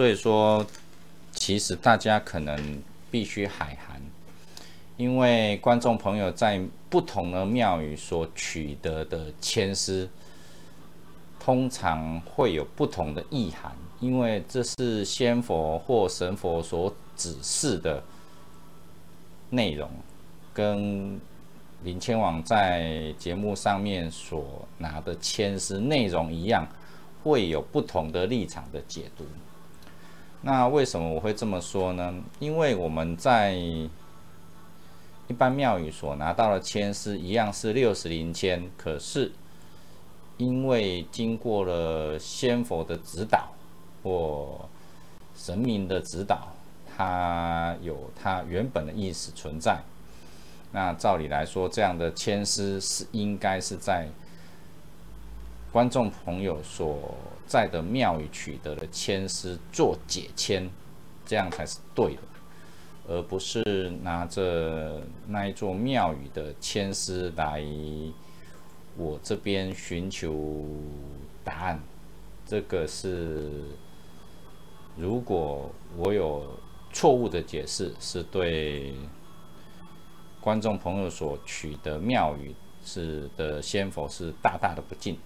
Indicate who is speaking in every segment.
Speaker 1: 所以说，其实大家可能必须海涵，因为观众朋友在不同的庙宇所取得的签诗，通常会有不同的意涵，因为这是仙佛或神佛所指示的内容，跟林千王在节目上面所拿的签诗内容一样，会有不同的立场的解读。那为什么我会这么说呢？因为我们在一般庙宇所拿到的签诗一样是六十零签，可是因为经过了仙佛的指导或神明的指导，它有它原本的意思存在。那照理来说，这样的签诗是应该是在观众朋友所在的庙宇取得的签诗做解签，这样才是对的，而不是拿着那一座庙宇的签诗来我这边寻求答案。这个是如果我有错误的解释，是对。观众朋友所取得庙宇是的仙佛是大大的不敬，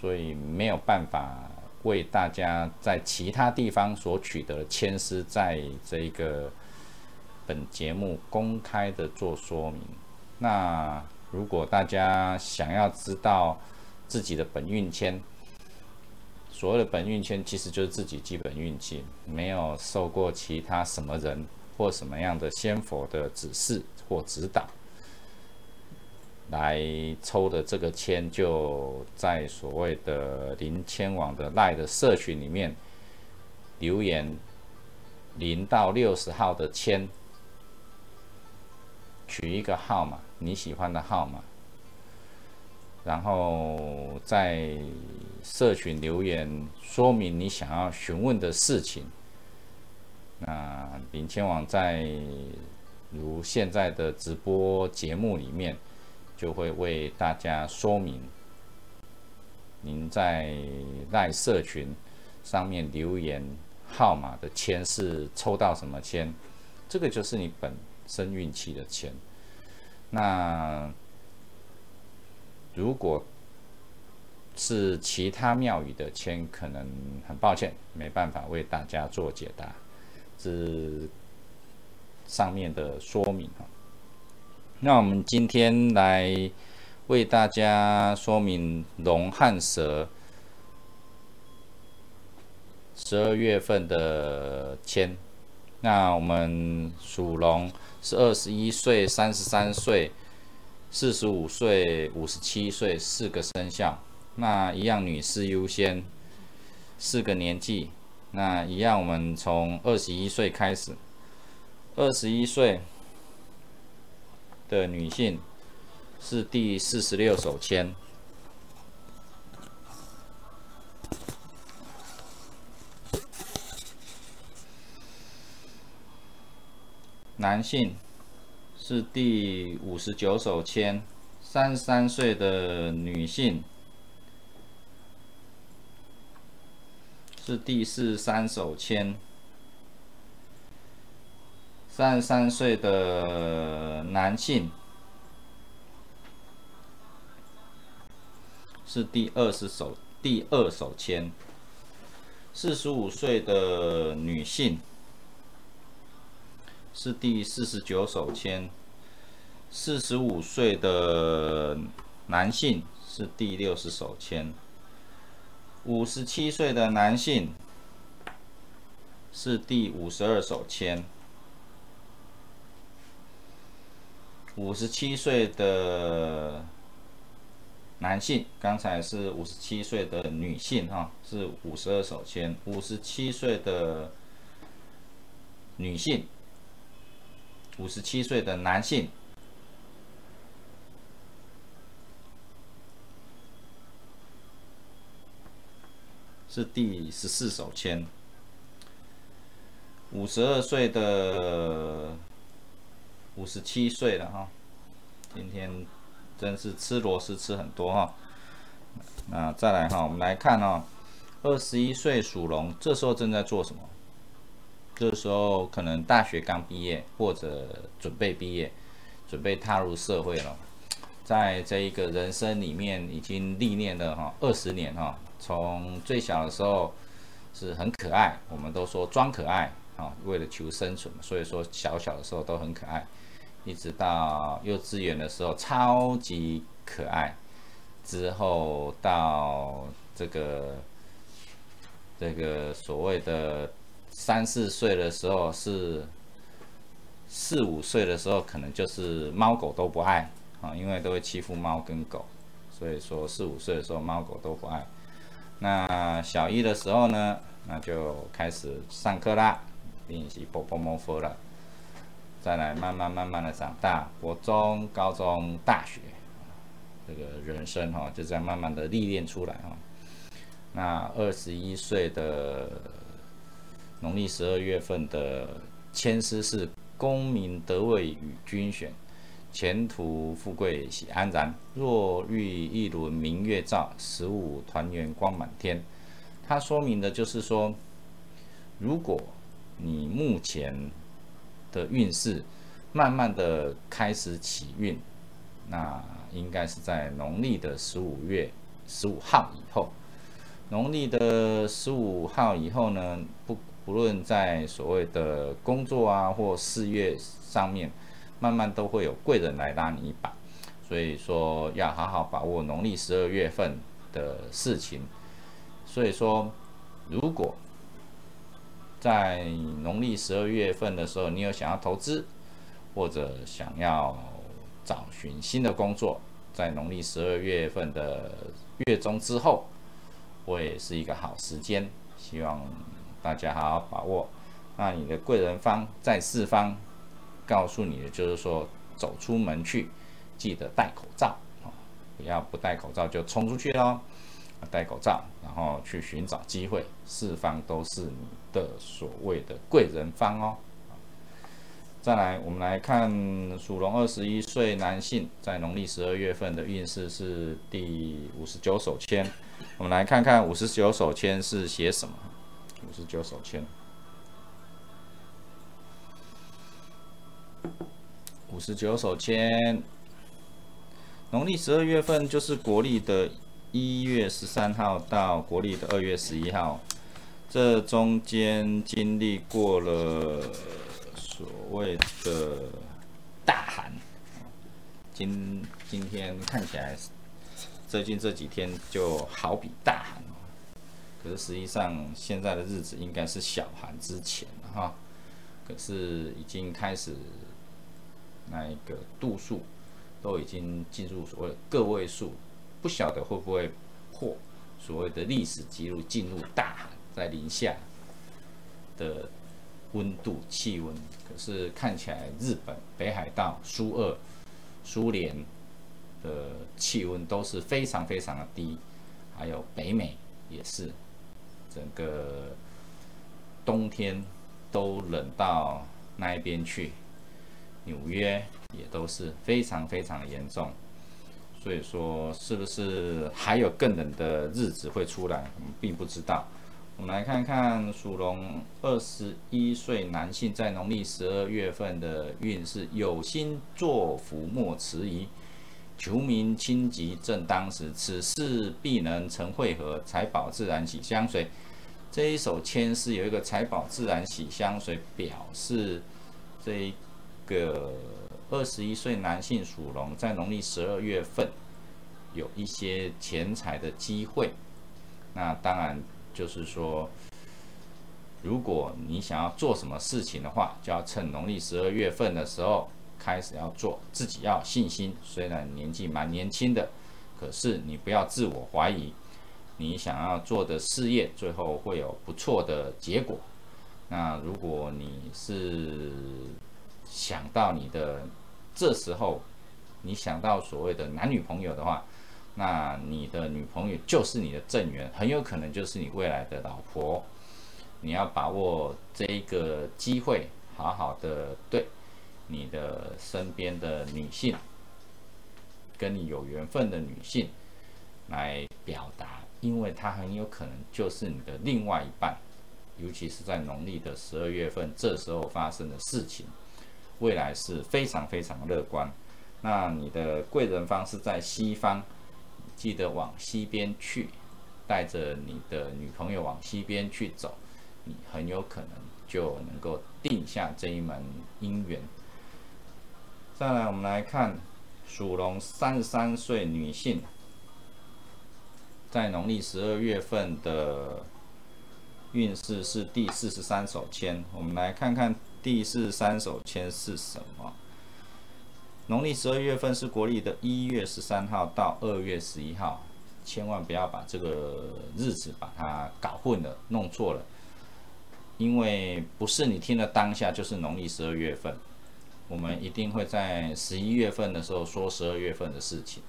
Speaker 1: 所以没有办法为大家在其他地方所取得的签诗，在这个本节目公开的做说明。那如果大家想要知道自己的本运签，所谓的本运签其实就是自己基本运气，没有受过其他什么人或什么样的仙佛的指示。或指导来抽的这个签，就在所谓的零签网的赖的社群里面留言零到六十号的签，取一个号码，你喜欢的号码，然后在社群留言说明你想要询问的事情。那零签网在。如现在的直播节目里面，就会为大家说明，您在赖社群上面留言号码的签是抽到什么签，这个就是你本身运气的签。那如果是其他庙宇的签，可能很抱歉，没办法为大家做解答。只上面的说明啊，那我们今天来为大家说明龙和蛇十二月份的签。那我们属龙是二十一岁、三十三岁、四十五岁、五十七岁四个生肖。那一样女士优先，四个年纪。那一样我们从二十一岁开始。二十一岁的女性是第四十六手签，男性是第五十九手签，三十三岁的女性是第四十三手签。三十三岁的男性。是第二十手第二手签，四十五岁的女性。是第四十九手签，四十五岁的男性。是第六十手签，五十七岁的男性。是第五十二手签。五十七岁的男性，刚才是五十七岁的女性，哈，是五十二手签。五十七岁的女性，五十七岁的男性是第十四手签。五十二岁的。五十七岁了哈，今天真是吃螺丝吃很多哈。那再来哈，我们来看哦，二十一岁属龙，这时候正在做什么？这时候可能大学刚毕业，或者准备毕业，准备踏入社会了。在这一个人生里面，已经历练了哈二十年哈，从最小的时候是很可爱，我们都说装可爱啊，为了求生存，所以说小小的时候都很可爱，一直到幼稚园的时候超级可爱，之后到这个这个所谓的三四岁的时候是四五岁的时候，可能就是猫狗都不爱。啊，因为都会欺负猫跟狗，所以说四五岁的时候猫狗都不爱。那小一的时候呢，那就开始上课啦，练习波波摸佛了。再来慢慢慢慢的长大，国中、高中、大学，这个人生哈就这样慢慢的历练出来哈。那二十一岁的农历十二月份的签诗是功名得位与君选。前途富贵喜安然，若遇一轮明月照，十五团圆光满天。它说明的就是说，如果你目前的运势慢慢的开始起运，那应该是在农历的十五月十五号以后。农历的十五号以后呢，不不论在所谓的工作啊或事业上面。慢慢都会有贵人来拉你一把，所以说要好好把握农历十二月份的事情。所以说，如果在农历十二月份的时候，你有想要投资或者想要找寻新的工作，在农历十二月份的月中之后，会是一个好时间，希望大家好好把握。那你的贵人方在四方。告诉你的就是说，走出门去，记得戴口罩啊！不要不戴口罩就冲出去喽，戴口罩，然后去寻找机会，四方都是你的所谓的贵人方哦。再来，我们来看属龙二十一岁男性在农历十二月份的运势是第五十九手签，我们来看看五十九手签是写什么？五十九手签。五十九手签，农历十二月份就是国历的一月十三号到国历的二月十一号，这中间经历过了所谓的大寒，今今天看起来最近这几天就好比大寒，可是实际上现在的日子应该是小寒之前了哈，可是已经开始。那一个度数都已经进入所谓的个位数，不晓得会不会破所谓的历史记录，进入大寒在零下的温度气温。可是看起来日本、北海道、苏俄、苏联的气温都是非常非常的低，还有北美也是，整个冬天都冷到那一边去。纽约也都是非常非常的严重，所以说是不是还有更冷的日子会出来，我们并不知道。我们来看看属龙二十一岁男性在农历十二月份的运势：有心作福莫迟疑，求名清吉正当时，此事必能成会合，财宝自然喜相随。这一手签是有一个财宝自然喜相随，表示这一。个二十一岁男性属龙，在农历十二月份有一些钱财的机会。那当然就是说，如果你想要做什么事情的话，就要趁农历十二月份的时候开始要做，自己要信心。虽然年纪蛮年轻的，可是你不要自我怀疑，你想要做的事业最后会有不错的结果。那如果你是想到你的这时候，你想到所谓的男女朋友的话，那你的女朋友就是你的正缘，很有可能就是你未来的老婆。你要把握这一个机会，好好的对你的身边的女性，跟你有缘分的女性来表达因为她很有可能就是你的另外一半，尤其是在农历的十二月份，这时候发生的事情，未来是非常非常乐观。那你的贵人方是在西方，记得往西边去，带着你的女朋友往西边去走，你很有可能就能够定下这一门姻缘。再来，我们来看属龙三十三岁女性，在农历十二月份的运势是第四十三手签。我们来看看第四十三手签是什么。农历十二月份是国历的一月十三号到二月十一号，千万不要把这个日子把它搞混了、弄错了，因为不是你听的当下就是农历十二月份。我们一定会在十一月份的时候说十二月份的事情，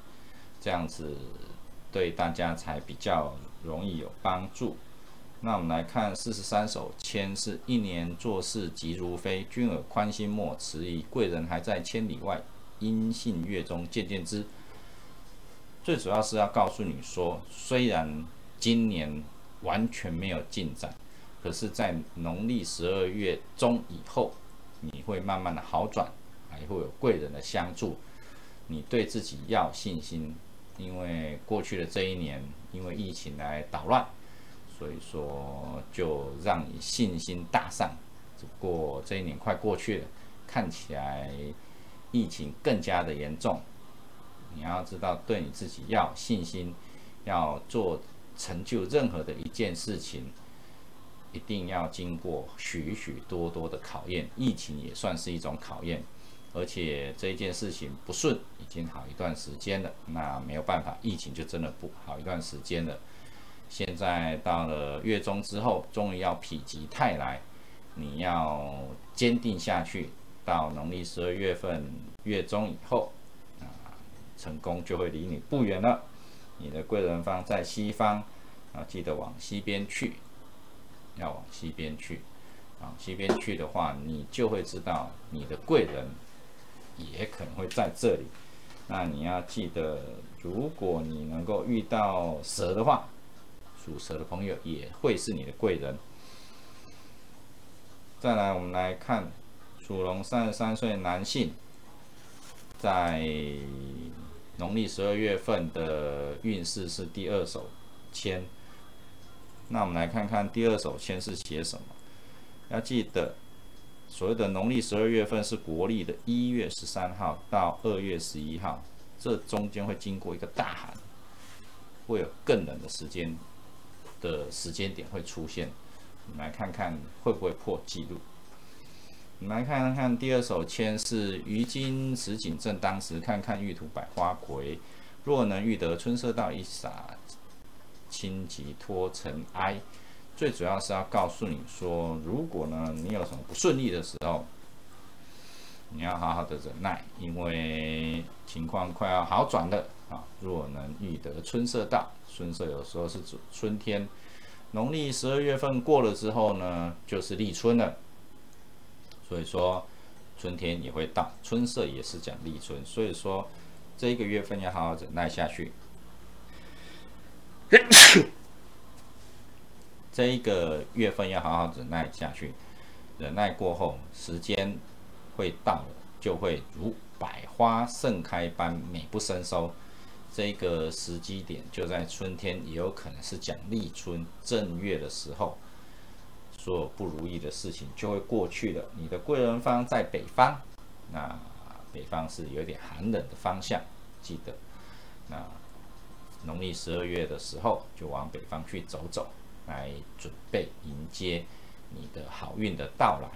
Speaker 1: 这样子对大家才比较容易有帮助。那我们来看四十三首签，是一年做事急如飞，君尔宽心莫迟疑，贵人还在千里外，阴性月中渐渐知。最主要是要告诉你说，虽然今年完全没有进展，可是，在农历十二月中以后。你会慢慢的好转，还会有贵人的相助。你对自己要信心，因为过去的这一年，因为疫情来捣乱，所以说就让你信心大上。只不过这一年快过去了，看起来疫情更加的严重。你要知道，对你自己要信心，要做成就任何的一件事情。一定要经过许许多多的考验，疫情也算是一种考验，而且这件事情不顺已经好一段时间了，那没有办法，疫情就真的不好一段时间了。现在到了月中之后，终于要否极泰来，你要坚定下去，到农历十二月份月中以后，啊，成功就会离你不远了。你的贵人方在西方，啊，记得往西边去。要往西边去，啊，西边去的话，你就会知道你的贵人也可能会在这里。那你要记得，如果你能够遇到蛇的话，属蛇的朋友也会是你的贵人。再来，我们来看属龙三十三岁男性，在农历十二月份的运势是第二手签。那我们来看看第二手签是写什么。要记得，所谓的农历十二月份是国历的一月十三号到二月十一号，这中间会经过一个大寒，会有更冷的时间的时间点会出现。我们来看看会不会破纪录。我们来看看第二首签是于今石井正当时，看看玉兔百花魁，若能遇得春色到一洒。轻疾脱尘埃，最主要是要告诉你说，如果呢你有什么不顺利的时候，你要好好的忍耐，因为情况快要好转了啊。若能遇得春色到，春色有时候是指春天，农历十二月份过了之后呢，就是立春了。所以说春天也会到，春色也是讲立春，所以说这一个月份要好好忍耐下去。这一个月份要好好忍耐下去，忍耐过后，时间会到了，就会如百花盛开般美不胜收。这个时机点就在春天，也有可能是讲立春正月的时候，所有不如意的事情就会过去了。你的贵人方在北方，那北方是有点寒冷的方向，记得那。农历十二月的时候，就往北方去走走，来准备迎接你的好运的到来。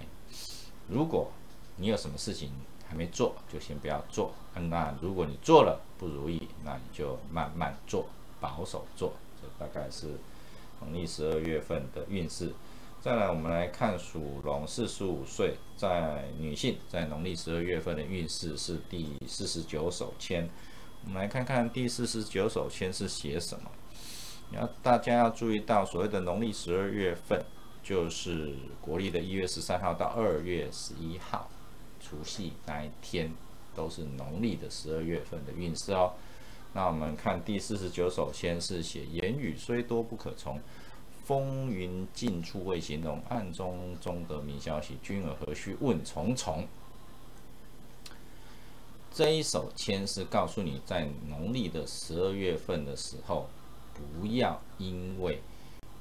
Speaker 1: 如果你有什么事情还没做，就先不要做。那如果你做了不如意，那你就慢慢做，保守做。这大概是农历十二月份的运势。再来，我们来看属龙四十五岁在女性在农历十二月份的运势是第四十九手签。我们来看看第四十九首签是写什么。你要大家要注意到，所谓的农历十二月份，就是国历的一月十三号到二月十一号，除夕那一天都是农历的十二月份的运势哦。那我们看第四十九首，先是写言语虽多不可从，风云尽处未形容，暗中中得明消息，君尔何须问重重？这一首签是告诉你，在农历的十二月份的时候，不要因为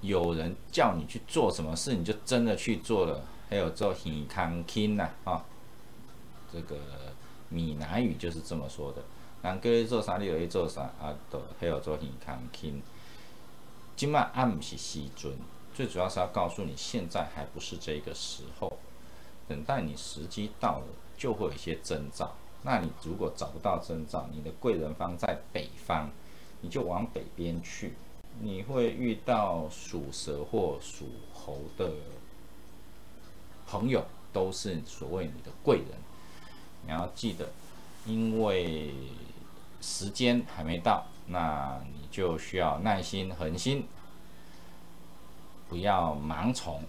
Speaker 1: 有人叫你去做什么事，你就真的去做了。还有做很康轻呐，啊，这个闽南语就是这么说的。人叫你做啥，你就去做啥啊，都还有做很康轻。今晚暗是时准，最主要是要告诉你，现在还不是这个时候，等待你时机到了，就会有一些征兆。那你如果找不到征兆，你的贵人方在北方，你就往北边去，你会遇到属蛇或属猴的朋友，都是所谓你的贵人。你要记得，因为时间还没到，那你就需要耐心、恒心，不要盲从。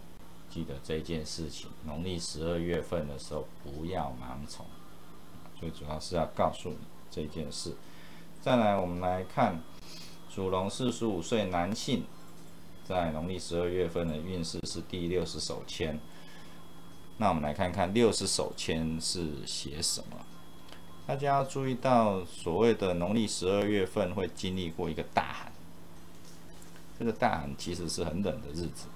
Speaker 1: 记得这件事情，农历十二月份的时候，不要盲从。最主要是要告诉你这件事。再来，我们来看属龙四十五岁男性，在农历十二月份的运势是第六十手签。那我们来看看六十手签是写什么？大家要注意到，所谓的农历十二月份会经历过一个大寒。这个大寒其实是很冷的日子，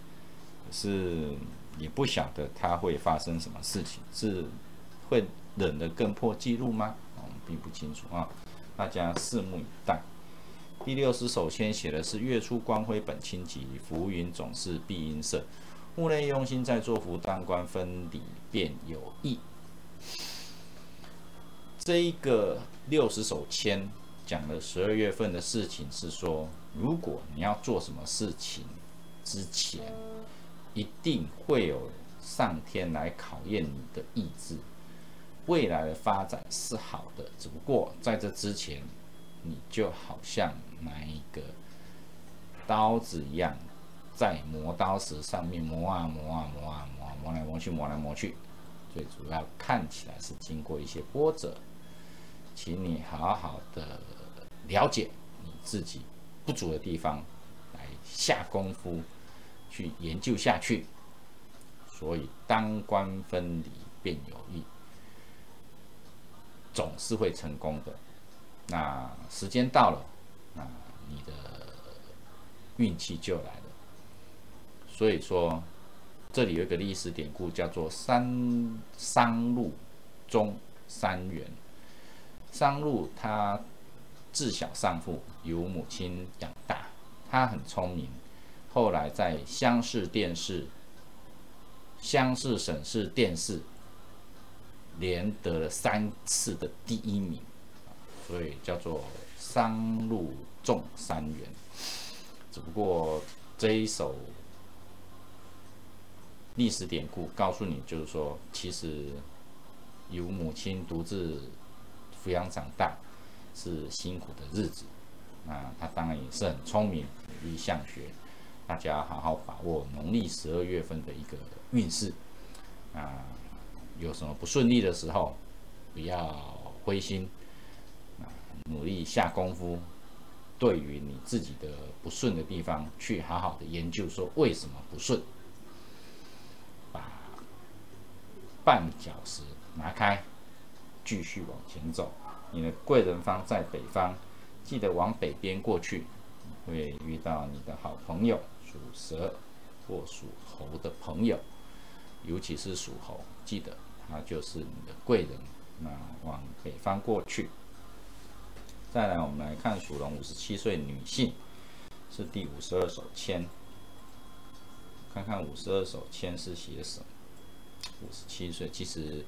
Speaker 1: 可是也不晓得它会发生什么事情，是会。冷的更破纪录吗？我们并不清楚啊，大家拭目以待。第六十首先写的是月出光辉本清吉，浮云总是碧阴色。户内用心在做福，当官分礼便有益。这一个六十手签讲的十二月份的事情是说，如果你要做什么事情之前，一定会有上天来考验你的意志。未来的发展是好的，只不过在这之前，你就好像拿一个刀子一样，在磨刀石上面磨啊磨啊磨啊磨啊，磨来磨去，磨来磨去。最主要看起来是经过一些波折，请你好好的了解你自己不足的地方，来下功夫去研究下去。所以当官分离便有益。总是会成功的。那时间到了，那你的运气就来了。所以说，这里有一个历史典故，叫做“三商路中三元”。商路他自小丧父，由母亲养大，他很聪明。后来在乡试、殿试、乡试、省试、殿试。连得了三次的第一名，所以叫做商路中三元。只不过这一首历史典故告诉你，就是说，其实由母亲独自抚养长大是辛苦的日子。那他当然也是很聪明，努力向学。大家好好把握农历十二月份的一个运势啊。有什么不顺利的时候，不要灰心，啊，努力下功夫。对于你自己的不顺的地方，去好好的研究，说为什么不顺，把绊脚石拿开，继续往前走。你的贵人方在北方，记得往北边过去，会遇到你的好朋友属蛇或属猴的朋友，尤其是属猴，记得。他就是你的贵人，那往北方过去。再来，我们来看属龙五十七岁女性，是第五十二手签，看看五十二手签是写什么。五十七岁，其实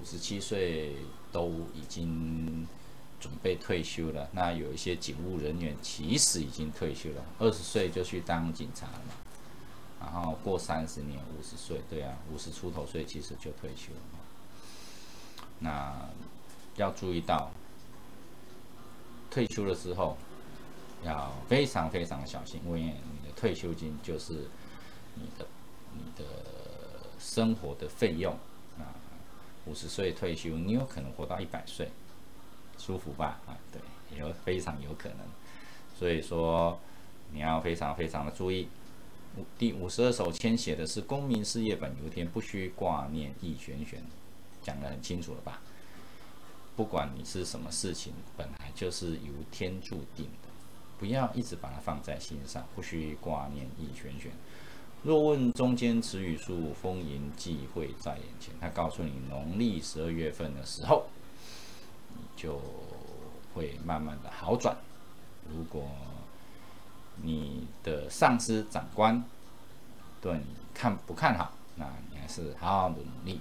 Speaker 1: 五十七岁都已经准备退休了。那有一些警务人员其实已经退休了，二十岁就去当警察了嘛。然后过三十年，五十岁，对啊，五十出头岁其实就退休了。那要注意到，退休的时候要非常非常小心，因为你的退休金就是你的你的生活的费用。五十岁退休，你有可能活到一百岁，舒服吧？啊，对。有非常有可能。所以说你要非常非常的注意。第五十二首签写的是公民事业本，由天不需挂念易玄玄，讲得很清楚了吧？不管你是什么事情，本来就是由天注定的，不要一直把它放在心上，不需挂念易玄玄。若问中间词语数，丰盈忌讳在眼前。他告诉你，农历十二月份的时候，你就会慢慢的好转。如果你的上司长官对你看不看好，那你还是好好努力，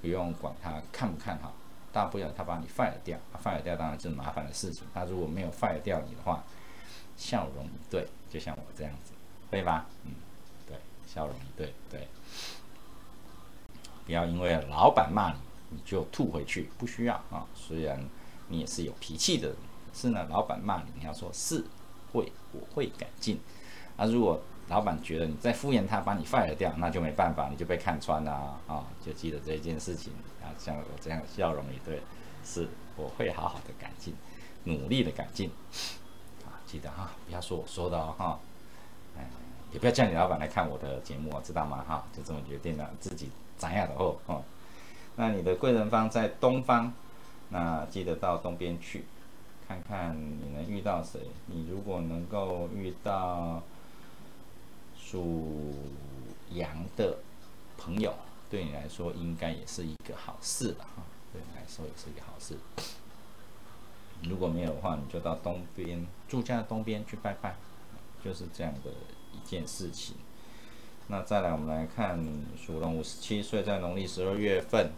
Speaker 1: 不用管他看不看好，大不了他把你 fire 掉，fire 掉当然是麻烦的事情。他如果没有 fire 掉你的话，笑容对，就像我这样子，对吧？嗯。笑容对对，不要因为老板骂你，你就吐回去，不需要啊。虽然你也是有脾气的，是呢，老板骂你，你要说是会，我会改进。啊，如果老板觉得你在敷衍他，把你 fire 掉，那就没办法，你就被看穿了啊。就记得这件事情啊，像我这样笑容也对，是我会好好的改进，努力的改进。啊，记得哈，不要说我说的哦哈。也不要叫你老板来看我的节目，知道吗？哈，就这么决定了，自己长样的哦。哦，那你的贵人方在东方，那记得到东边去，看看你能遇到谁。你如果能够遇到属羊的朋友，对你来说应该也是一个好事了哈。对你来说也是一个好事。如果没有的话，你就到东边住家的东边去拜拜，就是这样的。件事情，那再来，我们来看属龙五十七岁，在农历十二月份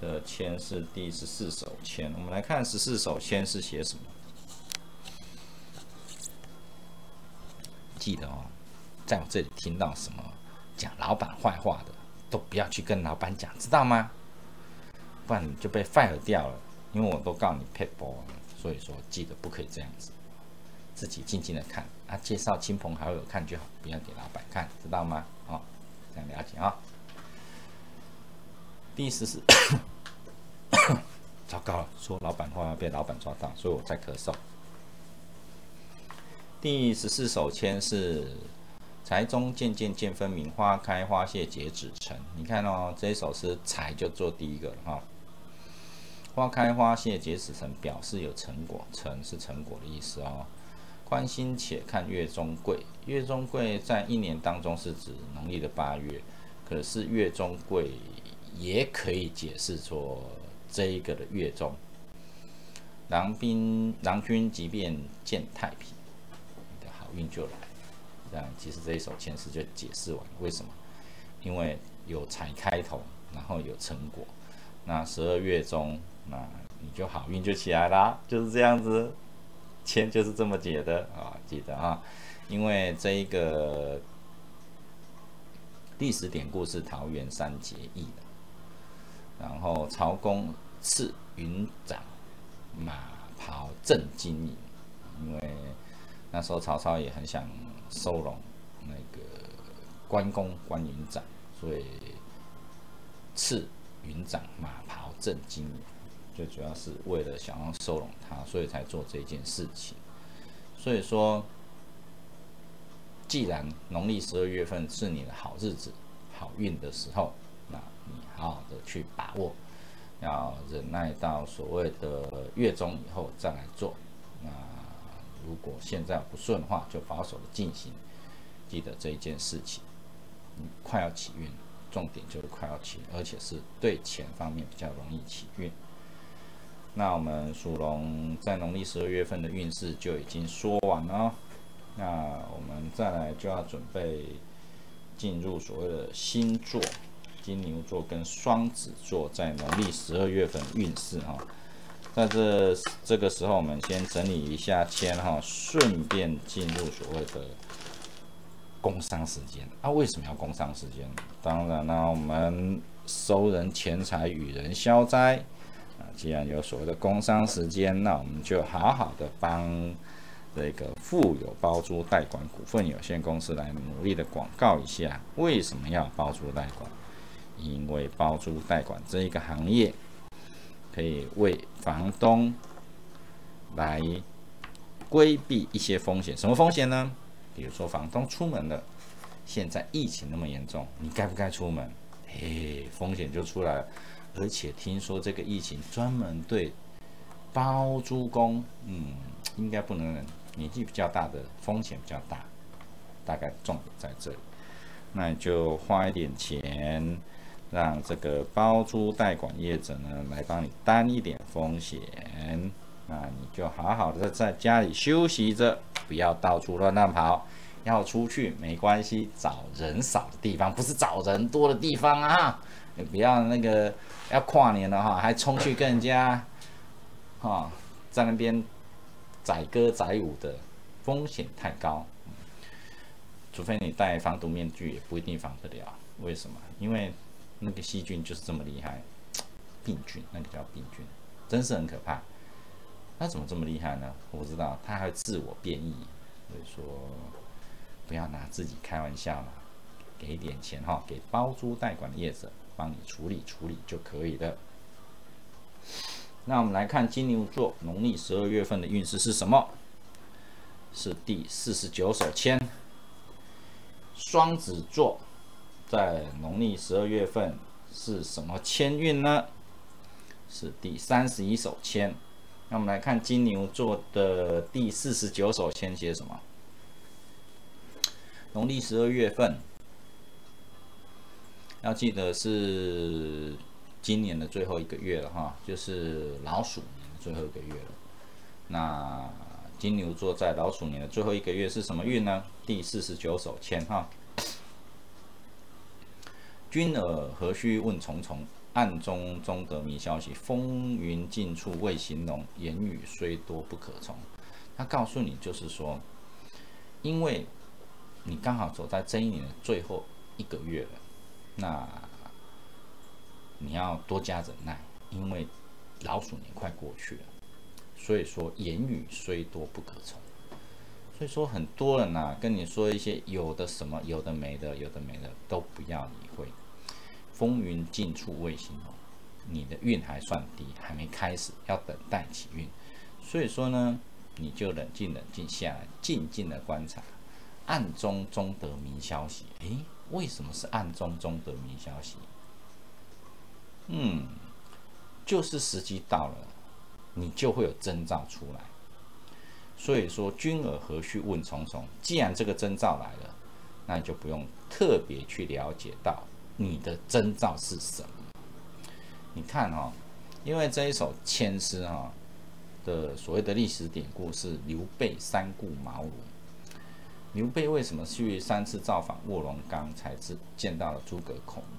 Speaker 1: 的签是第十四手签。我们来看十四手签是写什么？记得哦，在我这里听到什么讲老板坏话的，都不要去跟老板讲，知道吗？不然你就被 fire 掉了。因为我都告你 p a p e 所以说记得不可以这样子。自己静静的看，啊，介绍亲朋好友看就好，不要给老板看，知道吗？哦，这样了解啊。第十四，糟糕了，说老板话被老板抓到，所以我在咳嗽。第十四首签是财中渐渐渐分明，花开花谢结子成。你看哦，这一首是财就做第一个了哈。花开花谢结子成，表示有成果，成是成果的意思哦。宽心且看月中贵，月中贵在一年当中是指农历的八月，可是月中贵也可以解释说这一个的月中，郎兵郎君即便见太平，你的好运就来。这样其实这一首前诗就解释完为什么，因为有财开头，然后有成果，那十二月中，那你就好运就起来啦，就是这样子。签就是这么解的啊，记得啊，因为这一个历史典故是桃园三结义的，然后曹公赐云长马袍正金银，因为那时候曹操也很想收拢那个关公关云长，所以赐云长马袍正金银。最主要是为了想要收拢他，所以才做这件事情。所以说，既然农历十二月份是你的好日子、好运的时候，那你好好的去把握，要忍耐到所谓的月中以后再来做。那如果现在不顺的话，就保守的进行。记得这一件事情，你快要起运，重点就是快要起，而且是对钱方面比较容易起运。那我们属龙在农历十二月份的运势就已经说完了，那我们再来就要准备进入所谓的星座，金牛座跟双子座在农历十二月份运势哈。在这这个时候，我们先整理一下签哈，顺便进入所谓的工商时间。啊，为什么要工商时间？当然了，我们收人钱财，与人消灾。啊既然有所谓的工商时间，那我们就好好的帮这个富有包租代管股份有限公司来努力的广告一下。为什么要包租代管？因为包租代管这一个行业可以为房东来规避一些风险。什么风险呢？比如说房东出门了，现在疫情那么严重，你该不该出门？嘿，风险就出来了。而且听说这个疫情专门对包租公，嗯，应该不能年纪比较大的风险比较大，大概重点在这里。那你就花一点钱，让这个包租代管业者呢来帮你担一点风险。那你就好好的在家里休息着，不要到处乱乱跑。要出去没关系，找人少的地方，不是找人多的地方啊。你不要那个要跨年了哈，还冲去跟人家哈在那边载歌载舞的，风险太高。除非你戴防毒面具，也不一定防得了。为什么？因为那个细菌就是这么厉害，病菌，那个叫病菌，真是很可怕。那怎么这么厉害呢？我不知道，它还会自我变异。所以说，不要拿自己开玩笑了，给点钱哈，给包租代管的业者帮你处理处理就可以了。那我们来看金牛座农历十二月份的运势是什么？是第四十九手签。双子座在农历十二月份是什么签运呢？是第三十一手签。那我们来看金牛座的第四十九首签写什么？农历十二月份，要记得是今年的最后一个月了哈，就是老鼠年的最后一个月了。那金牛座在老鼠年的最后一个月是什么运呢？第四十九首签哈。君尔何须问重重？暗中中得明消息，风云尽处未形容，言语虽多不可从。他告诉你，就是说，因为你刚好走在这一年的最后一个月了，那你要多加忍耐，因为老鼠年快过去了。所以说，言语虽多不可从。所以说，很多人呐，跟你说一些有的什么，有的没的，有的没的，都不要理会。风云尽处未形容，你的运还算低，还没开始，要等待起运。所以说呢，你就冷静冷静下来，静静的观察，暗中中得明消息。诶，为什么是暗中中得明消息？嗯，就是时机到了，你就会有征兆出来。所以说，君尔何须问重重？既然这个征兆来了，那你就不用特别去了解到。你的征兆是什么？你看哈，因为这一首千诗哈的所谓的历史典故是刘备三顾茅庐。刘备为什么去三次造访卧龙岗才知见到了诸葛孔明？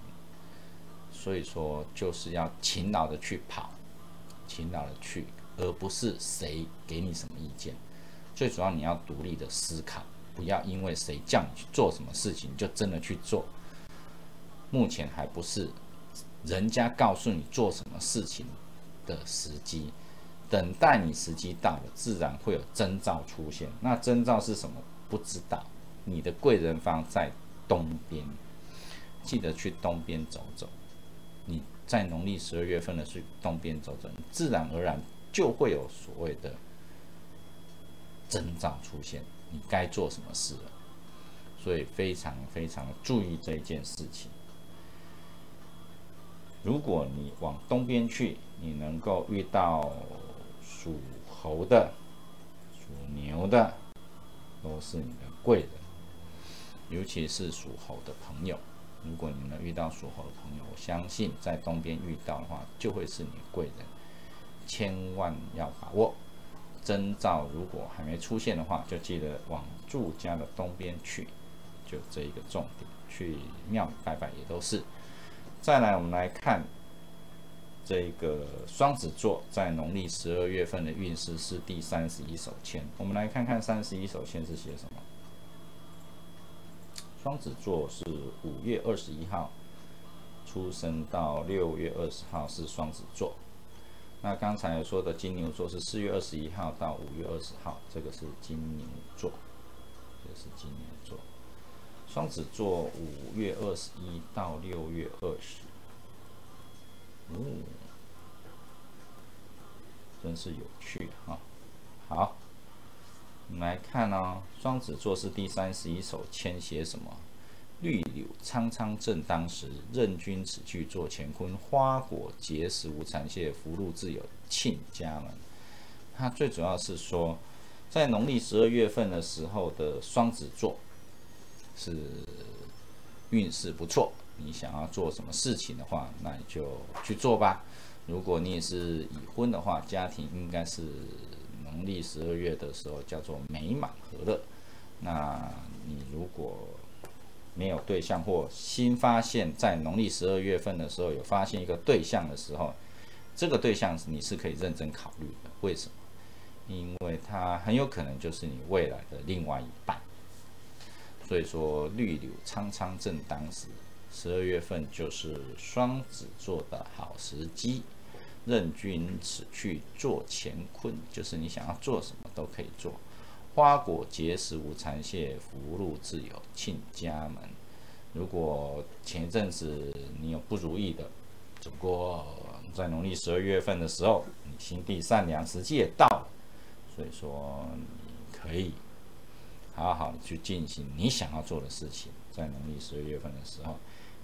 Speaker 1: 所以说就是要勤劳的去跑，勤劳的去，而不是谁给你什么意见。最主要你要独立的思考，不要因为谁叫你去做什么事情就真的去做。目前还不是人家告诉你做什么事情的时机，等待你时机到了，自然会有征兆出现。那征兆是什么？不知道。你的贵人方在东边，记得去东边走走。你在农历十二月份的去东边走走，你自然而然就会有所谓的征兆出现。你该做什么事了？所以非常非常注意这一件事情。如果你往东边去，你能够遇到属猴的、属牛的，都是你的贵人。尤其是属猴的朋友，如果你能遇到属猴的朋友，我相信在东边遇到的话，就会是你贵人。千万要把握。征兆如果还没出现的话，就记得往住家的东边去，就这一个重点。去庙里拜拜也都是。再来，我们来看这个双子座在农历十二月份的运势是第三十一手签。我们来看看三十一手签是写什么。双子座是五月二十一号出生到六月二十号是双子座。那刚才说的金牛座是四月二十一号到五月二十号，这个是金牛座，这是金牛座。双子座五月二十一到六月二十，哦，真是有趣哈。好，我们来看哦，双子座是第三十一首签写什么？绿柳苍苍正当时，任君此去做乾坤。花果结实无残谢，福禄自有庆家门。它最主要是说，在农历十二月份的时候的双子座是运势不错。你想要做什么事情的话，那你就去做吧。如果你也是已婚的话，家庭应该是农历十二月的时候叫做美满和乐。那你如果没有对象或新发现，在农历十二月份的时候有发现一个对象的时候，这个对象你是可以认真考虑的。为什么？因为他很有可能就是你未来的另外一半。所以说，绿柳苍苍正当时。十二月份就是双子座的好时机，任君此去做乾坤，就是你想要做什么都可以做。花果结实无残谢，福禄自有庆家门。如果前一阵子你有不如意的，只不过在农历十二月份的时候，你心地善良，时机也到了，所以说你可以好好去进行你想要做的事情。在农历十二月份的时候。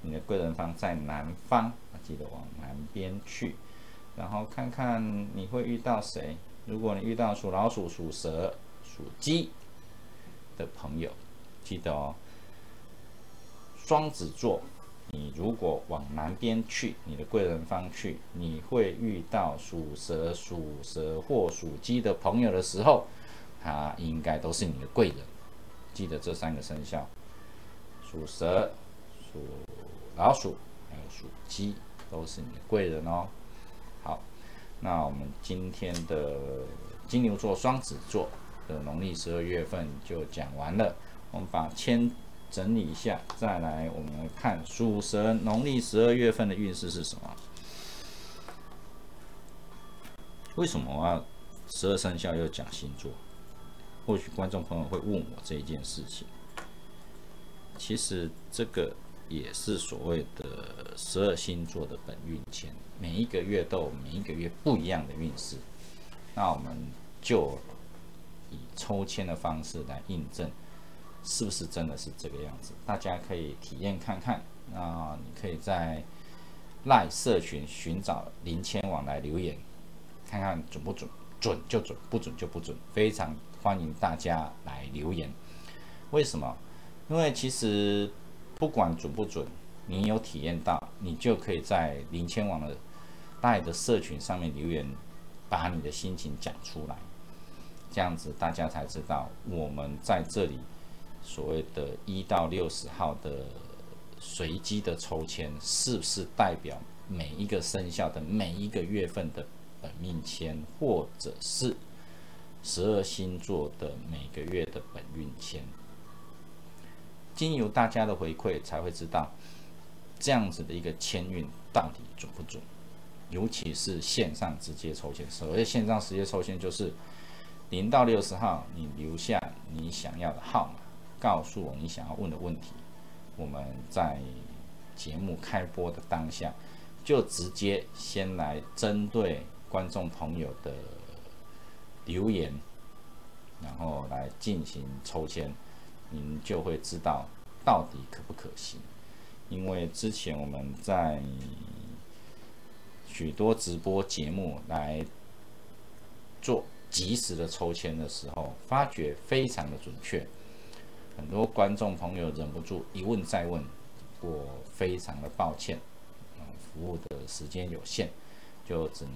Speaker 1: 你的贵人方在南方，记得往南边去，然后看看你会遇到谁。如果你遇到属老鼠、属蛇、属鸡的朋友，记得哦。双子座，你如果往南边去，你的贵人方去，你会遇到属蛇、属蛇或属鸡的朋友的时候，他应该都是你的贵人。记得这三个生肖：属蛇、属。老鼠还有属鸡都是你的贵人哦。好，那我们今天的金牛座、双子座的农历十二月份就讲完了。我们把签整理一下，再来我们看属蛇农历十二月份的运势是什么？为什么我要十二生肖又讲星座？或许观众朋友会问我这一件事情。其实这个。也是所谓的十二星座的本运签，每一个月都有每一个月不一样的运势。那我们就以抽签的方式来印证，是不是真的是这个样子？大家可以体验看看。那你可以在赖社群寻找林签网来留言，看看准不准，准就准，不准就不准。非常欢迎大家来留言。为什么？因为其实。不管准不准，你有体验到，你就可以在零千网的大的社群上面留言，把你的心情讲出来，这样子大家才知道我们在这里所谓的一到六十号的随机的抽签，是不是代表每一个生肖的每一个月份的本命签，或者是十二星座的每个月的本运签？经由大家的回馈，才会知道这样子的一个签运到底准不准。尤其是线上直接抽签，所谓线上直接抽签，就是零到六十号，你留下你想要的号码，告诉我你想要问的问题，我们在节目开播的当下，就直接先来针对观众朋友的留言，然后来进行抽签。您就会知道到底可不可行，因为之前我们在许多直播节目来做及时的抽签的时候，发觉非常的准确，很多观众朋友忍不住一问再问，我非常的抱歉，服务的时间有限，就只能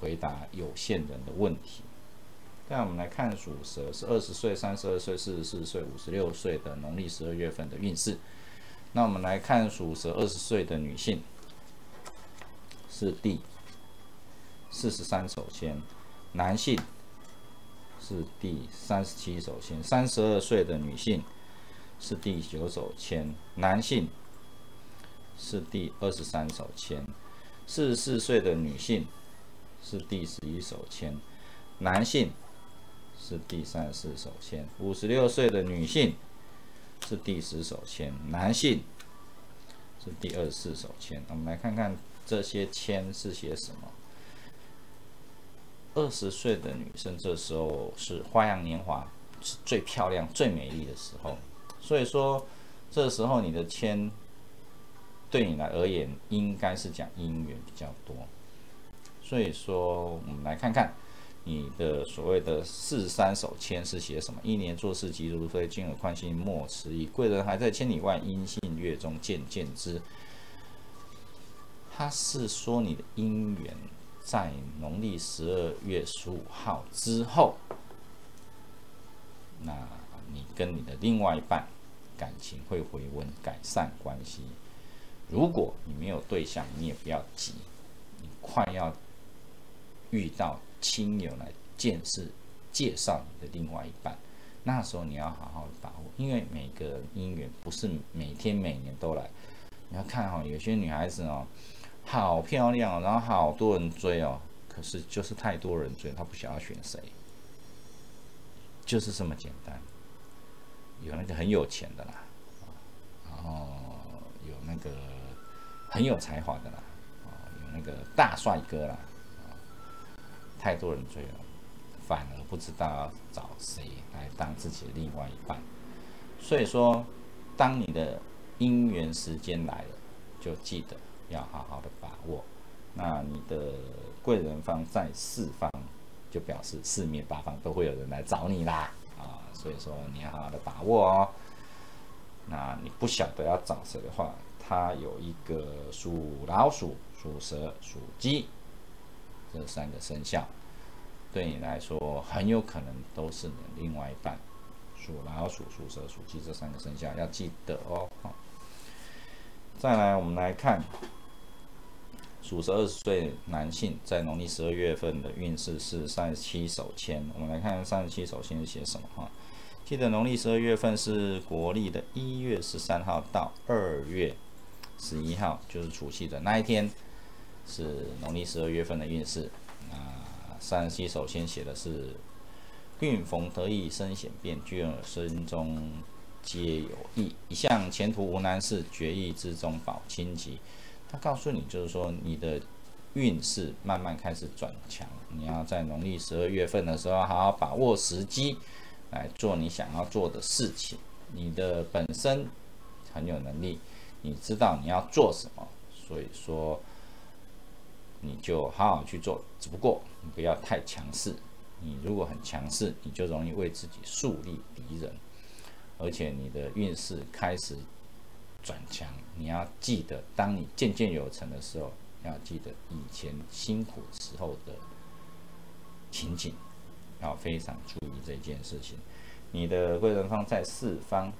Speaker 1: 回答有限人的问题。那我们来看属蛇是二十岁、三十二岁、四十四岁、五十六岁的农历十二月份的运势。那我们来看属蛇二十岁的女性是第四十三手签，男性是第三十七手签。三十二岁的女性是第九手签，男性是第二十三手签。四十四岁的女性是第十一手签，男性。是第三十四手签，五十六岁的女性是第十手签，男性是第二十四手签。我们来看看这些签是写什么。二十岁的女生这时候是花样年华，是最漂亮、最美丽的时候。所以说，这时候你的签对你来而言，应该是讲姻缘比较多。所以说，我们来看看你的所谓的四三手签是写什么？一年做事急如飞，金耳宽心莫迟疑，贵人还在千里外，音信月中见见之。他是说你的姻缘。在农历十二月十五号之后，那你跟你的另外一半感情会回温，改善关系。如果你没有对象，你也不要急，你快要遇到亲友来见识、介绍你的另外一半，那时候你要好好把握，因为每个姻缘不是每天每年都来。你要看哈，有些女孩子哦。好漂亮，然后好多人追哦，可是就是太多人追，他不想要选谁，就是这么简单。有那个很有钱的啦，然后有那个很有才华的啦，啊，有那个大帅哥啦，太多人追了，反而不知道要找谁来当自己的另外一半。所以说，当你的姻缘时间来了，就记得。要好好的把握，那你的贵人方在四方，就表示四面八方都会有人来找你啦，啊，所以说你要好好的把握哦。那你不晓得要找谁的话，他有一个属老鼠、属蛇、属鸡这三个生肖，对你来说很有可能都是你另外一半。属老鼠、属蛇、属鸡这三个生肖要记得哦。好，再来我们来看。属蛇二十岁男性在农历十二月份的运势是三十七手签。我们来看三十七手签是写什么哈？记得农历十二月份是国历的一月十三号到二月十一号，就是除夕的那一天，是农历十二月份的运势。那三十七手签写的是运逢得意生显变，居而身中皆有益，一向前途无难事，决意之中保清吉。他告诉你，就是说你的运势慢慢开始转强，你要在农历十二月份的时候好好把握时机来做你想要做的事情。你的本身很有能力，你知道你要做什么，所以说你就好好去做。只不过你不要太强势，你如果很强势，你就容易为自己树立敌人，而且你的运势开始。转强，你要记得，当你渐渐有成的时候，要记得以前辛苦时候的情景，要非常注意这件事情。你的贵人方在四方，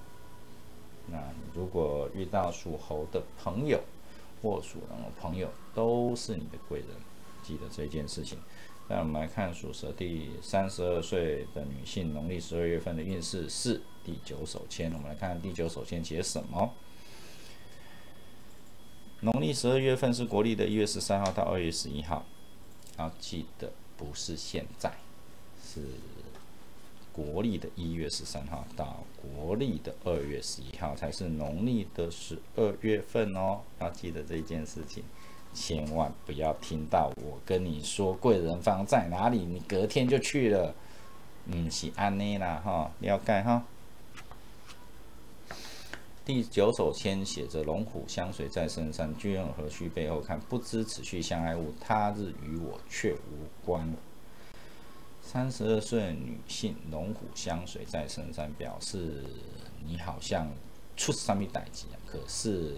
Speaker 1: 那如果遇到属猴的朋友或属龙的朋友，都是你的贵人，记得这件事情。那我们来看属蛇第三十二岁的女性，农历十二月份的运势是第九手签。我们来看第九手签写什么。农历十二月份是国历的一月十三号到二月十一号，要记得不是现在，是国历的一月十三号到国历的二月十一号才是农历的十二月份哦，要记得这件事情，千万不要听到我跟你说贵人方在哪里，你隔天就去了，嗯，是安内啦哈，了解哈。第九首签写着“龙虎相随在深山，君而何须背后看？不知此去相爱物，他日与我却无关。”三十二岁女性，龙虎相随在深山，表示你好像出上面代级啊，可是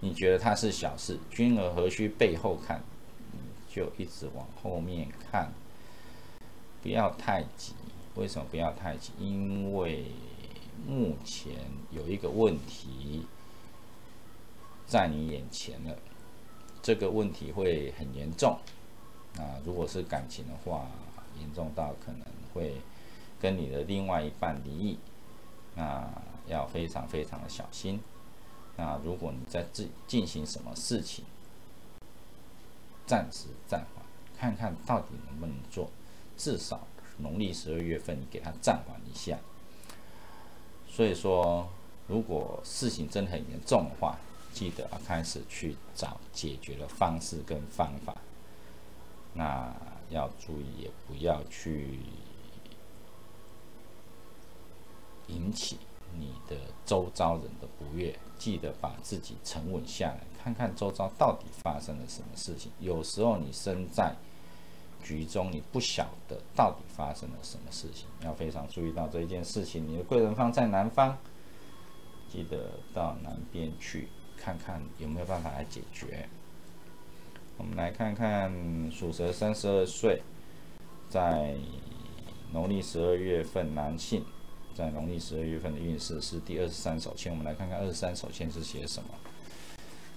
Speaker 1: 你觉得它是小事，君而何须背后看？就一直往后面看，不要太急。为什么不要太急？因为目前有一个问题在你眼前了，这个问题会很严重。啊，如果是感情的话，严重到可能会跟你的另外一半离异，那要非常非常的小心。那如果你在进进行什么事情，暂时暂缓，看看到底能不能做，至少农历十二月份你给他暂缓一下。所以说，如果事情真的很严重的话，记得要开始去找解决的方式跟方法。那要注意，也不要去引起你的周遭人的不悦。记得把自己沉稳下来，看看周遭到底发生了什么事情。有时候你身在局中，你不晓得到底发生了什么事情，要非常注意到这一件事情。你的贵人方在南方，记得到南边去看看有没有办法来解决。我们来看看属蛇三十二岁，在农历十二月份男性。在农历十二月份的运势是第二十三手签，我们来看看二十三手签是写什么。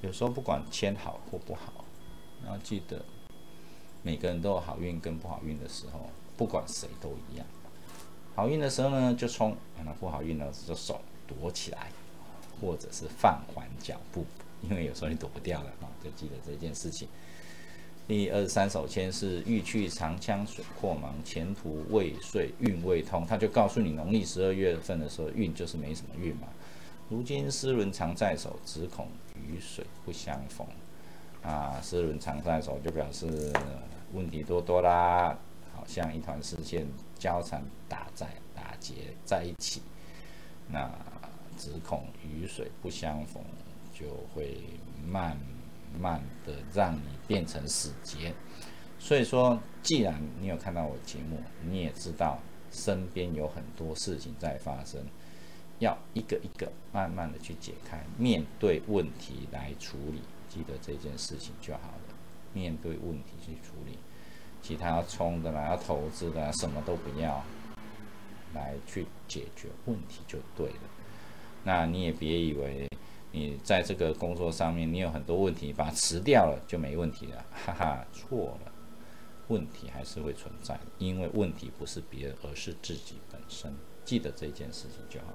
Speaker 1: 有时候不管签好或不好，然后记得每个人都有好运跟不好运的时候，不管谁都一样。好运的时候呢就冲，那不好运呢就手躲起来，或者是放缓脚步，因为有时候你躲不掉了啊，就记得这件事情。第二十三手签是欲去长枪水阔芒，前途未遂运未通，他就告诉你农历十二月份的时候运就是没什么运嘛。如今丝轮常在手，只恐雨水不相逢。啊，丝轮常在手就表示问题多多啦，好像一团丝线交缠打在打结在一起。那只恐雨水不相逢，就会。慢慢的让你变成死结，所以说，既然你有看到我节目，你也知道身边有很多事情在发生，要一个一个慢慢的去解开，面对问题来处理，记得这件事情就好了。面对问题去处理，其他要冲的啦，要投资的，什么都不要，来去解决问题就对了。那你也别以为。你在这个工作上面，你有很多问题，把它辞掉了就没问题了，哈哈，错了，问题还是会存在，因为问题不是别人，而是自己本身，记得这件事情就好。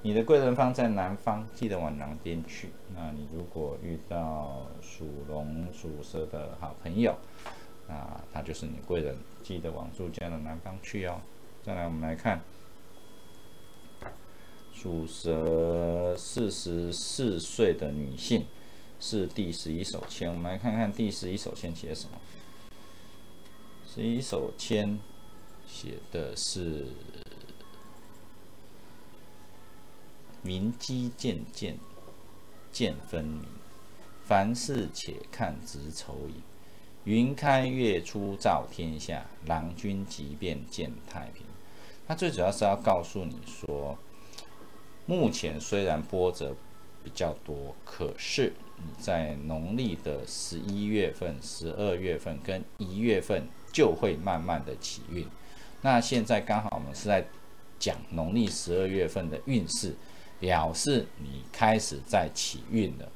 Speaker 1: 你的贵人方在南方，记得往南边去。那你如果遇到属龙、属蛇的好朋友，那他就是你贵人，记得往住家的南方去哦。再来，我们来看。属蛇四十四岁的女性是第十一手签，我们来看看第十一手签写什么。十一手签写的是“明基渐渐见分明，凡事且看直愁影。云开月出照天下，郎君即便见太平。”它最主要是要告诉你说。目前虽然波折比较多，可是你在农历的十一月份、十二月份跟一月份就会慢慢的起运。那现在刚好我们是在讲农历十二月份的运势，表示你开始在起运了。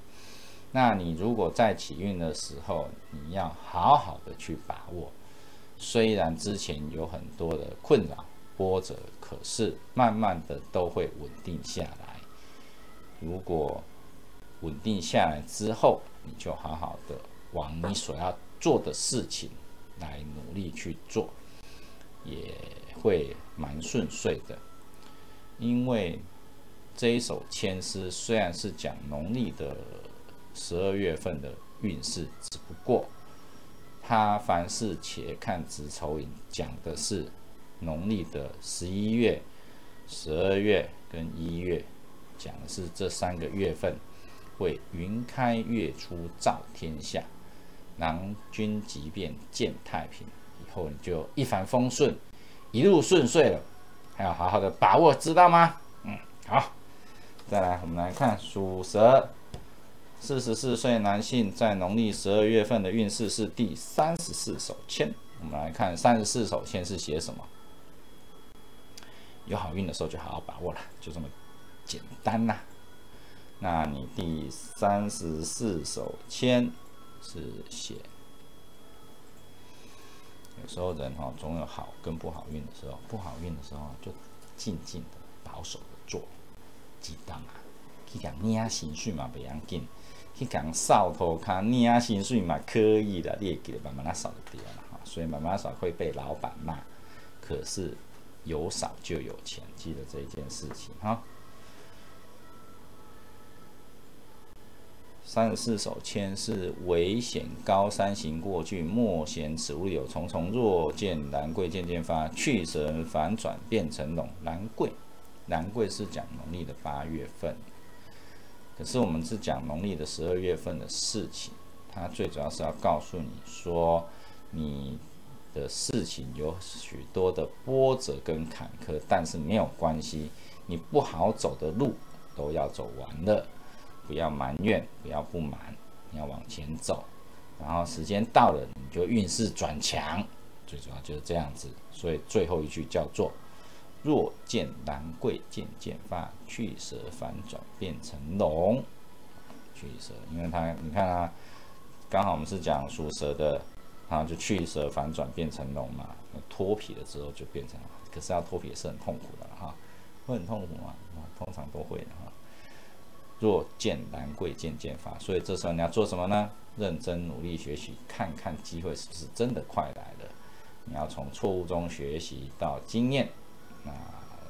Speaker 1: 那你如果在起运的时候，你要好好的去把握。虽然之前有很多的困扰。波折，可是慢慢的都会稳定下来。如果稳定下来之后，你就好好的往你所要做的事情来努力去做，也会蛮顺遂的。因为这一首签诗虽然是讲农历的十二月份的运势，只不过它凡事且看直愁影，讲的是。农历的十一月、十二月跟一月，讲的是这三个月份会云开月出照天下，郎君即便见太平，以后你就一帆风顺，一路顺遂了，还要好好的把握，知道吗？嗯，好，再来我们来看属蛇四十四岁男性在农历十二月份的运势是第三十四手签，我们来看三十四手签是写什么。有好运的时候就好好把握了，就这么简单呐。那你第三十四手签是写，有时候人哈总有好跟不好运的时候，不好运的时候就静静的、保守的做，记当啊，去讲你啊心绪嘛不要紧，去讲扫头看捏心绪嘛可以的，你也记得慢慢扫就对了哈。所以慢慢扫会被老板骂，可是。有少就有钱，记得这一件事情哈。三十四手签是危险高山行过去，莫嫌此路有重重。若见兰桂渐渐发，去蛇反转变成龙。兰桂，兰桂是讲农历的八月份，可是我们是讲农历的十二月份的事情。它最主要是要告诉你说，你的事情有许多的波折跟坎坷，但是没有关系，你不好走的路都要走完了。不要埋怨，不要不满，你要往前走。然后时间到了，你就运势转强。最主要就是这样子。所以最后一句叫做“若见兰桂渐渐发，去蛇反转变成龙”。去蛇，因为它你看啊，刚好我们是讲属蛇的，啊就去蛇反转变成龙嘛。脱皮了之后就变成，可是要脱皮也是很痛苦的哈，会很痛苦吗？通常都会的哈。若见兰桂渐渐发，所以这时候你要做什么呢？认真努力学习，看看机会是不是真的快来了。你要从错误中学习到经验，那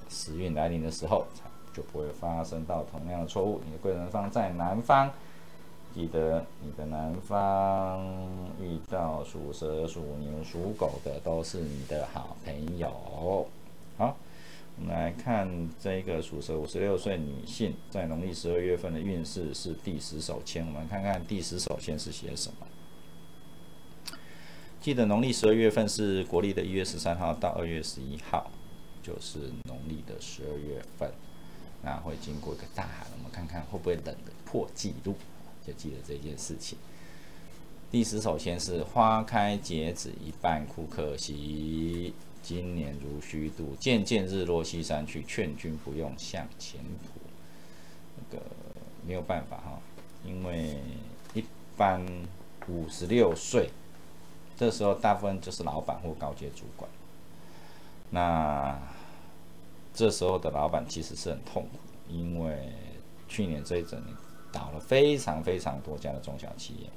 Speaker 1: 时运来临的时候才，就不会发生到同样的错误。你的贵人方在南方，记得你的南方遇到属蛇、属牛、属狗的都是你的好朋友。好。我们来看这个属蛇五十六岁女性在农历十二月份的运势是第十手签。我们看看第十手签是写什么。记得农历十二月份是国历的一月十三号到二月十一号，就是农历的十二月份。那会经过一个大寒，我们看看会不会冷的破纪录，就记得这件事情。第十首先是花开结子一半枯，可惜。今年如虚度，渐渐日落西山去，劝君不用向前。那个没有办法哈，因为一般五十六岁，这时候大部分就是老板或高阶主管。那这时候的老板其实是很痛苦，因为去年这一整年倒了非常非常多家的中小企业。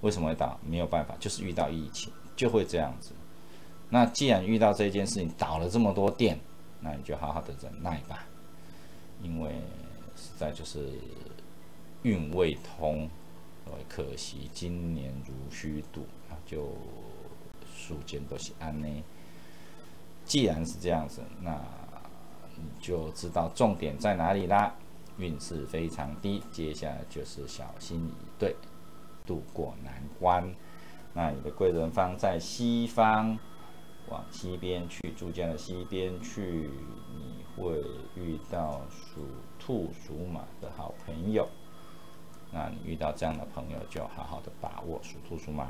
Speaker 1: 为什么会倒？没有办法，就是遇到疫情就会这样子。那既然遇到这件事情，倒了这么多店，那你就好好的忍耐吧，因为实在就是运未通，可惜今年如虚度啊，就数间都是安呢。既然是这样子，那你就知道重点在哪里啦。运势非常低，接下来就是小心以对，渡过难关。那你的贵人方在西方。往西边去，逐渐的西边去，你会遇到属兔、属马的好朋友。那你遇到这样的朋友，就好好的把握属兔、属马。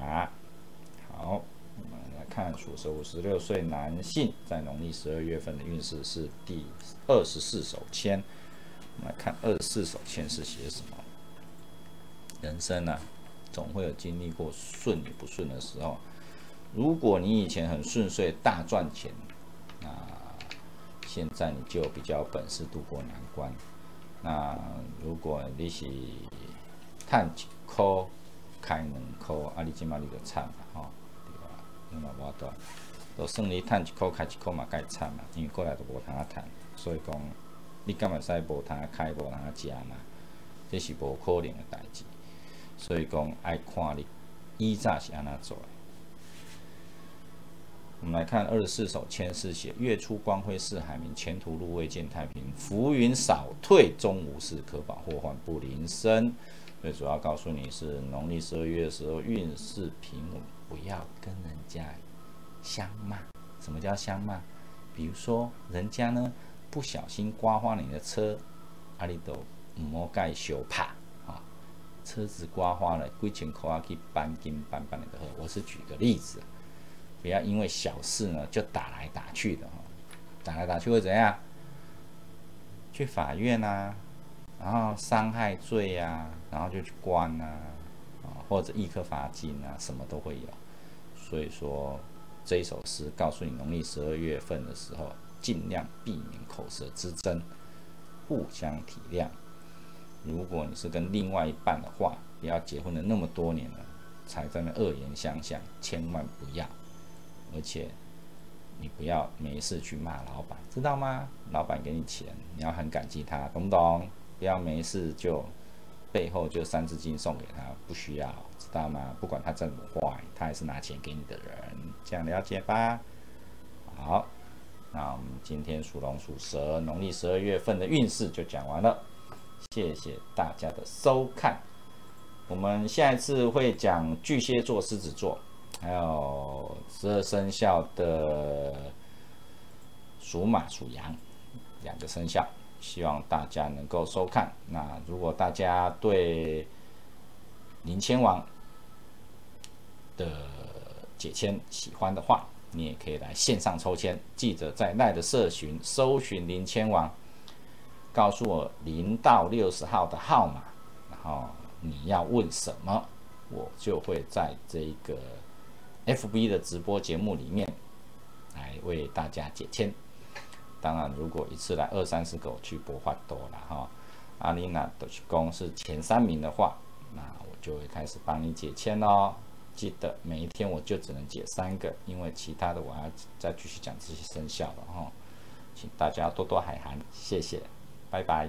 Speaker 1: 好，我们来看属蛇五十六岁男性在农历十二月份的运势是第二十四手签。我们来看二十四首签是写什么？人生呢，总会有经历过顺与不顺的时候。如果你以前很顺遂，大赚钱，那现在你就比较本事度过难关。那如果你是赚一块开两块，啊，你即马你就惨了吼，对吧？因为我都都算你赚一块开一块嘛，该惨嘛，因为过来都无通啊赚，所以讲你敢会使无通开，无通啊食嘛？这是无可能的代志。所以讲爱看你以早是安怎做。我们来看二十四首签是写：月出光辉似海明，前途路未见太平。浮云少退终无事可保，祸患不临身。所以主要告诉你是农历十二月的时候运势平稳，不要跟人家相骂。什么叫相骂？比如说人家呢不小心刮花你的车，阿里都唔好盖修怕啊。车子刮花了，几千块啊去搬金搬搬的好。我是举个例子。不要因为小事呢就打来打去的哈，打来打去会怎样？去法院呐，然后伤害罪呀，然后就去关呐，啊或者一颗罚金啊，什么都会有。所以说这一首诗告诉你，农历十二月份的时候，尽量避免口舌之争，互相体谅。如果你是跟另外一半的话，不要结婚了那么多年了，才在那恶言相向，千万不要。而且，你不要没事去骂老板，知道吗？老板给你钱，你要很感激他，懂不懂？不要没事就背后就三字经送给他，不需要，知道吗？不管他怎么坏，他还是拿钱给你的人，这样了解吧？好，那我们今天属龙属蛇，农历十二月份的运势就讲完了，谢谢大家的收看。我们下一次会讲巨蟹座、狮子座，还有十二生肖的属马、属羊两个生肖，希望大家能够收看。那如果大家对林千王的解签喜欢的话，你也可以来线上抽签，记者在奈的社群搜寻林千王，告诉我零到六十号的号码，然后。你要问什么，我就会在这个 FB 的直播节目里面来为大家解签。当然，如果一次来二三十个去博话多了哈，阿丽娜的公是前三名的话，那我就会开始帮你解签喽。记得每一天我就只能解三个，因为其他的我要再继续讲这些生肖了哈。请大家多多海涵，谢谢，拜拜。